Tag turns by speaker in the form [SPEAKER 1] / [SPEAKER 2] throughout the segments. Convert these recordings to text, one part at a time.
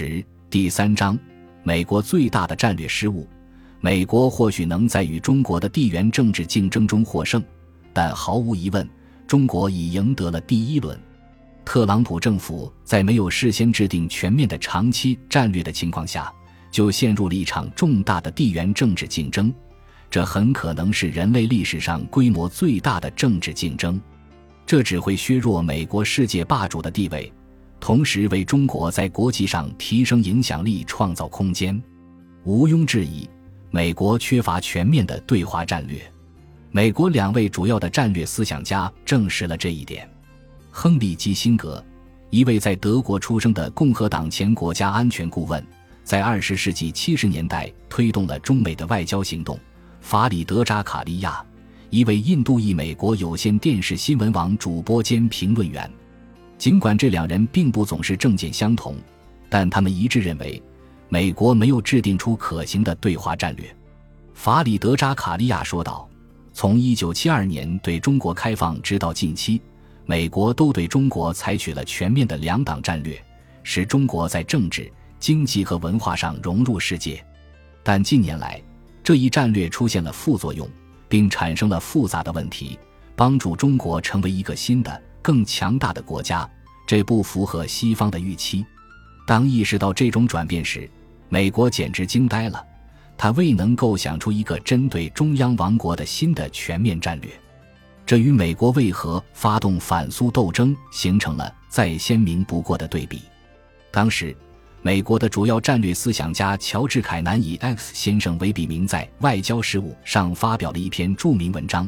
[SPEAKER 1] 十第三章，美国最大的战略失误。美国或许能在与中国的地缘政治竞争中获胜，但毫无疑问，中国已赢得了第一轮。特朗普政府在没有事先制定全面的长期战略的情况下，就陷入了一场重大的地缘政治竞争，这很可能是人类历史上规模最大的政治竞争。这只会削弱美国世界霸主的地位。同时为中国在国际上提升影响力创造空间。毋庸置疑，美国缺乏全面的对华战略。美国两位主要的战略思想家证实了这一点：亨利·基辛格，一位在德国出生的共和党前国家安全顾问，在二十世纪七十年代推动了中美的外交行动；法里德·扎卡利亚，一位印度裔美国有线电视新闻网主播兼评论员。尽管这两人并不总是政见相同，但他们一致认为，美国没有制定出可行的对华战略。法里德扎卡利亚说道：“从1972年对中国开放直到近期，美国都对中国采取了全面的两党战略，使中国在政治、经济和文化上融入世界。但近年来，这一战略出现了副作用，并产生了复杂的问题，帮助中国成为一个新的。”更强大的国家，这不符合西方的预期。当意识到这种转变时，美国简直惊呆了。他未能构想出一个针对中央王国的新的全面战略，这与美国为何发动反苏斗争形成了再鲜明不过的对比。当时，美国的主要战略思想家乔治·凯南以 X 先生为笔名，在《外交事务》上发表了一篇著名文章。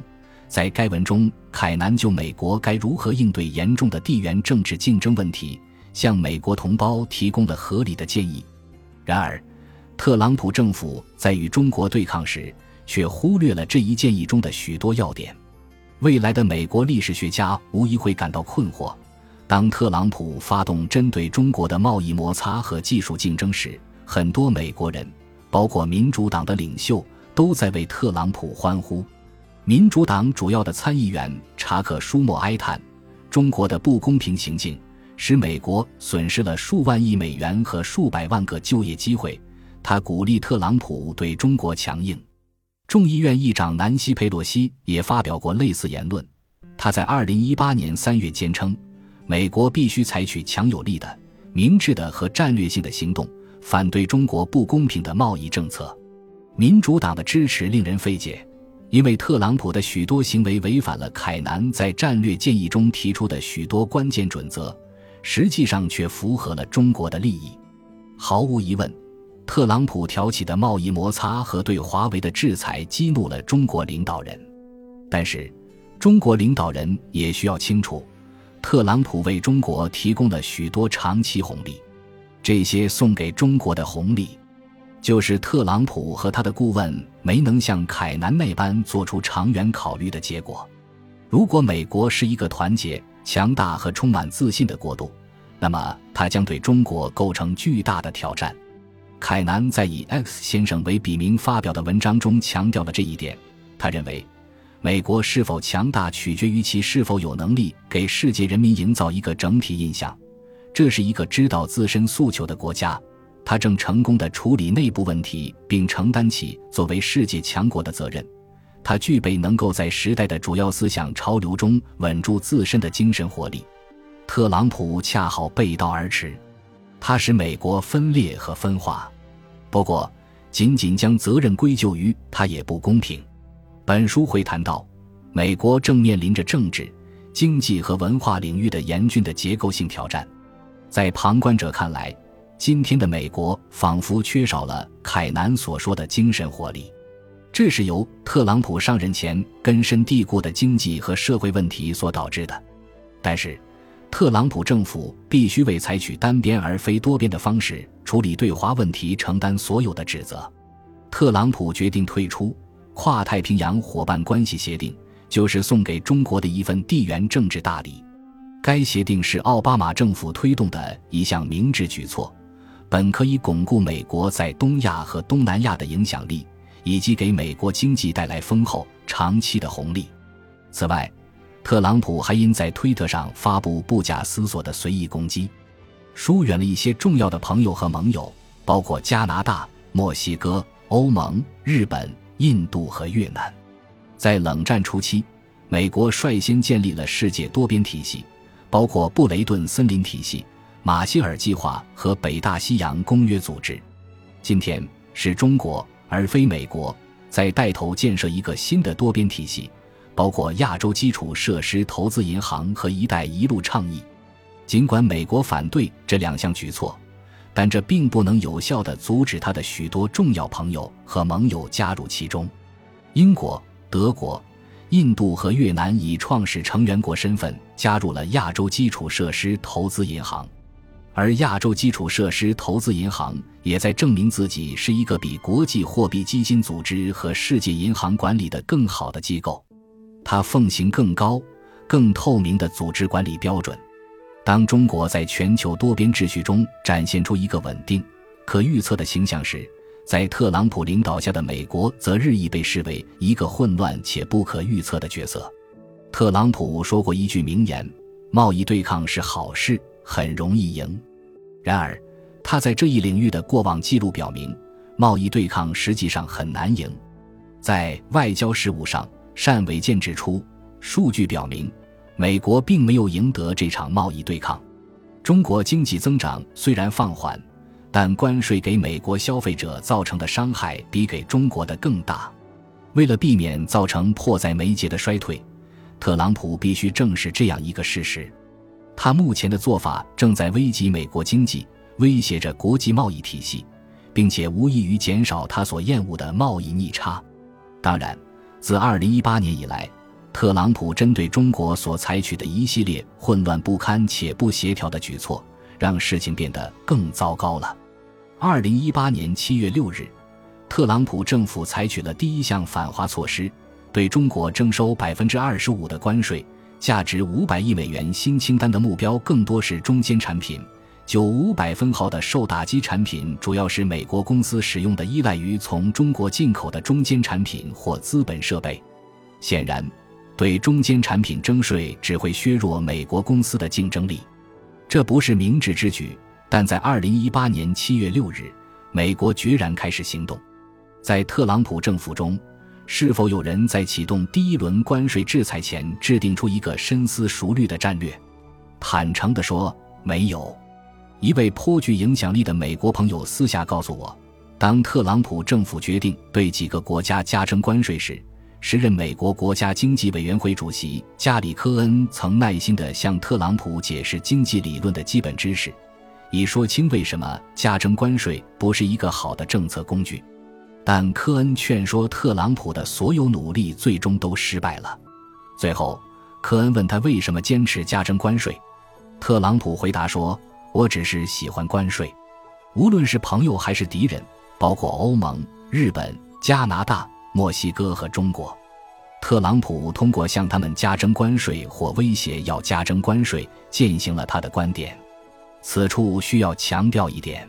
[SPEAKER 1] 在该文中，凯南就美国该如何应对严重的地缘政治竞争问题，向美国同胞提供了合理的建议。然而，特朗普政府在与中国对抗时，却忽略了这一建议中的许多要点。未来的美国历史学家无疑会感到困惑：当特朗普发动针对中国的贸易摩擦和技术竞争时，很多美国人，包括民主党的领袖，都在为特朗普欢呼。民主党主要的参议员查克·舒默哀叹，中国的不公平行径使美国损失了数万亿美元和数百万个就业机会。他鼓励特朗普对中国强硬。众议院议长南希·佩洛西也发表过类似言论。他在2018年3月坚称，美国必须采取强有力的、明智的和战略性的行动，反对中国不公平的贸易政策。民主党的支持令人费解。因为特朗普的许多行为违反了凯南在战略建议中提出的许多关键准则，实际上却符合了中国的利益。毫无疑问，特朗普挑起的贸易摩擦和对华为的制裁激怒了中国领导人。但是，中国领导人也需要清楚，特朗普为中国提供了许多长期红利，这些送给中国的红利。就是特朗普和他的顾问没能像凯南那般做出长远考虑的结果。如果美国是一个团结、强大和充满自信的国度，那么它将对中国构成巨大的挑战。凯南在以 X 先生为笔名发表的文章中强调了这一点。他认为，美国是否强大取决于其是否有能力给世界人民营造一个整体印象。这是一个知道自身诉求的国家。他正成功的处理内部问题，并承担起作为世界强国的责任。他具备能够在时代的主要思想潮流中稳住自身的精神活力。特朗普恰好背道而驰，他使美国分裂和分化。不过，仅仅将责任归咎于他也不公平。本书会谈到，美国正面临着政治、经济和文化领域的严峻的结构性挑战。在旁观者看来，今天的美国仿佛缺少了凯南所说的精神活力，这是由特朗普上任前根深蒂固的经济和社会问题所导致的。但是，特朗普政府必须为采取单边而非多边的方式处理对华问题承担所有的指责。特朗普决定退出跨太平洋伙伴关系协定，就是送给中国的一份地缘政治大礼。该协定是奥巴马政府推动的一项明智举措。本可以巩固美国在东亚和东南亚的影响力，以及给美国经济带来丰厚长期的红利。此外，特朗普还因在推特上发布不假思索的随意攻击，疏远了一些重要的朋友和盟友，包括加拿大、墨西哥、欧盟、日本、印度和越南。在冷战初期，美国率先建立了世界多边体系，包括布雷顿森林体系、马歇尔计划和北大西洋公约组织。今天是中国而非美国在带头建设一个新的多边体系，包括亚洲基础设施投资银行和“一带一路”倡议。尽管美国反对这两项举措，但这并不能有效地阻止他的许多重要朋友和盟友加入其中。英国。德国、印度和越南以创始成员国身份加入了亚洲基础设施投资银行，而亚洲基础设施投资银行也在证明自己是一个比国际货币基金组织和世界银行管理的更好的机构。它奉行更高、更透明的组织管理标准。当中国在全球多边秩序中展现出一个稳定、可预测的形象时，在特朗普领导下的美国则日益被视为一个混乱且不可预测的角色。特朗普说过一句名言：“贸易对抗是好事，很容易赢。”然而，他在这一领域的过往记录表明，贸易对抗实际上很难赢。在外交事务上，单伟健指出，数据表明，美国并没有赢得这场贸易对抗。中国经济增长虽然放缓。但关税给美国消费者造成的伤害比给中国的更大。为了避免造成迫在眉睫的衰退，特朗普必须正视这样一个事实：他目前的做法正在危及美国经济，威胁着国际贸易体系，并且无异于减少他所厌恶的贸易逆差。当然，自2018年以来，特朗普针对中国所采取的一系列混乱不堪且不协调的举措，让事情变得更糟糕了。二零一八年七月六日，特朗普政府采取了第一项反华措施，对中国征收百分之二十五的关税。价值五百亿美元新清单的目标更多是中间产品。九五百分号的受打击产品主要是美国公司使用的依赖于从中国进口的中间产品或资本设备。显然，对中间产品征税只会削弱美国公司的竞争力，这不是明智之举。但在二零一八年七月六日，美国决然开始行动。在特朗普政府中，是否有人在启动第一轮关税制裁前制定出一个深思熟虑的战略？坦诚地说，没有。一位颇具影响力的美国朋友私下告诉我，当特朗普政府决定对几个国家加征关税时，时任美国国家经济委员会主席加里·科恩曾耐心地向特朗普解释经济理论的基本知识。以说清为什么加征关税不是一个好的政策工具，但科恩劝说特朗普的所有努力最终都失败了。最后，科恩问他为什么坚持加征关税，特朗普回答说：“我只是喜欢关税，无论是朋友还是敌人，包括欧盟、日本、加拿大、墨西哥和中国。”特朗普通过向他们加征关税或威胁要加征关税，践行了他的观点。此处需要强调一点，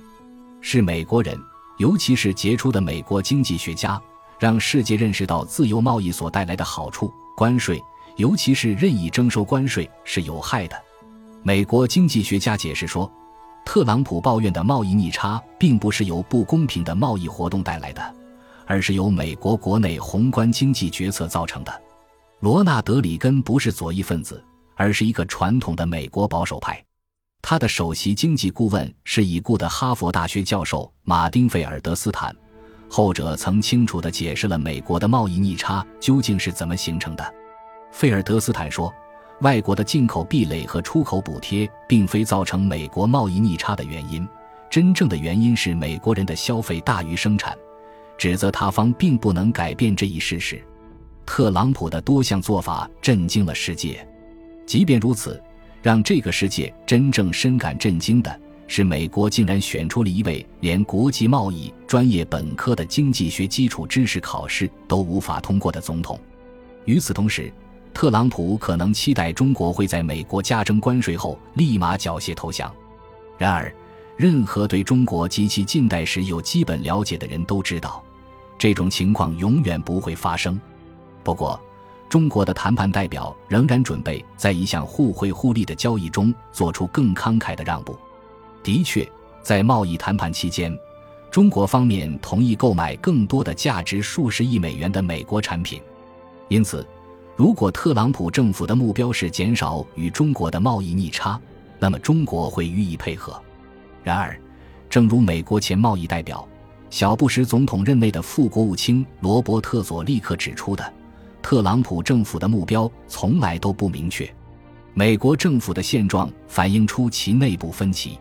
[SPEAKER 1] 是美国人，尤其是杰出的美国经济学家，让世界认识到自由贸易所带来的好处。关税，尤其是任意征收关税，是有害的。美国经济学家解释说，特朗普抱怨的贸易逆差，并不是由不公平的贸易活动带来的，而是由美国国内宏观经济决策造成的。罗纳德·里根不是左翼分子，而是一个传统的美国保守派。他的首席经济顾问是已故的哈佛大学教授马丁·费尔德斯坦，后者曾清楚地解释了美国的贸易逆差究竟是怎么形成的。费尔德斯坦说，外国的进口壁垒和出口补贴并非造成美国贸易逆差的原因，真正的原因是美国人的消费大于生产，指责他方并不能改变这一事实。特朗普的多项做法震惊了世界，即便如此。让这个世界真正深感震惊的是，美国竟然选出了一位连国际贸易专业本科的经济学基础知识考试都无法通过的总统。与此同时，特朗普可能期待中国会在美国加征关税后立马缴械投降。然而，任何对中国及其近代史有基本了解的人都知道，这种情况永远不会发生。不过，中国的谈判代表仍然准备在一项互惠互利的交易中做出更慷慨的让步。的确，在贸易谈判期间，中国方面同意购买更多的价值数十亿美元的美国产品。因此，如果特朗普政府的目标是减少与中国的贸易逆差，那么中国会予以配合。然而，正如美国前贸易代表、小布什总统任内的副国务卿罗伯特·佐利克指出的，特朗普政府的目标从来都不明确。美国政府的现状反映出其内部分歧：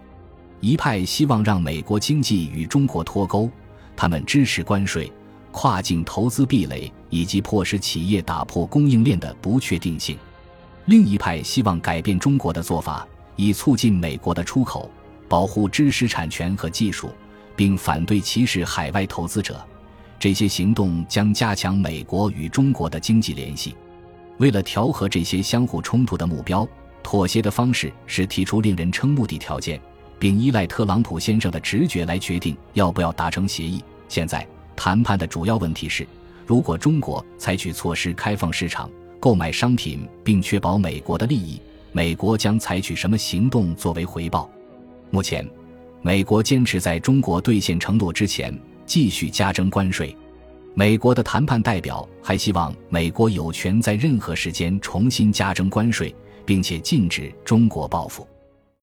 [SPEAKER 1] 一派希望让美国经济与中国脱钩，他们支持关税、跨境投资壁垒以及迫使企业打破供应链的不确定性；另一派希望改变中国的做法，以促进美国的出口。保护知识产权和技术，并反对歧视海外投资者，这些行动将加强美国与中国的经济联系。为了调和这些相互冲突的目标，妥协的方式是提出令人瞠目的条件，并依赖特朗普先生的直觉来决定要不要达成协议。现在谈判的主要问题是：如果中国采取措施开放市场、购买商品，并确保美国的利益，美国将采取什么行动作为回报？目前，美国坚持在中国兑现承诺之前继续加征关税。美国的谈判代表还希望美国有权在任何时间重新加征关税，并且禁止中国报复。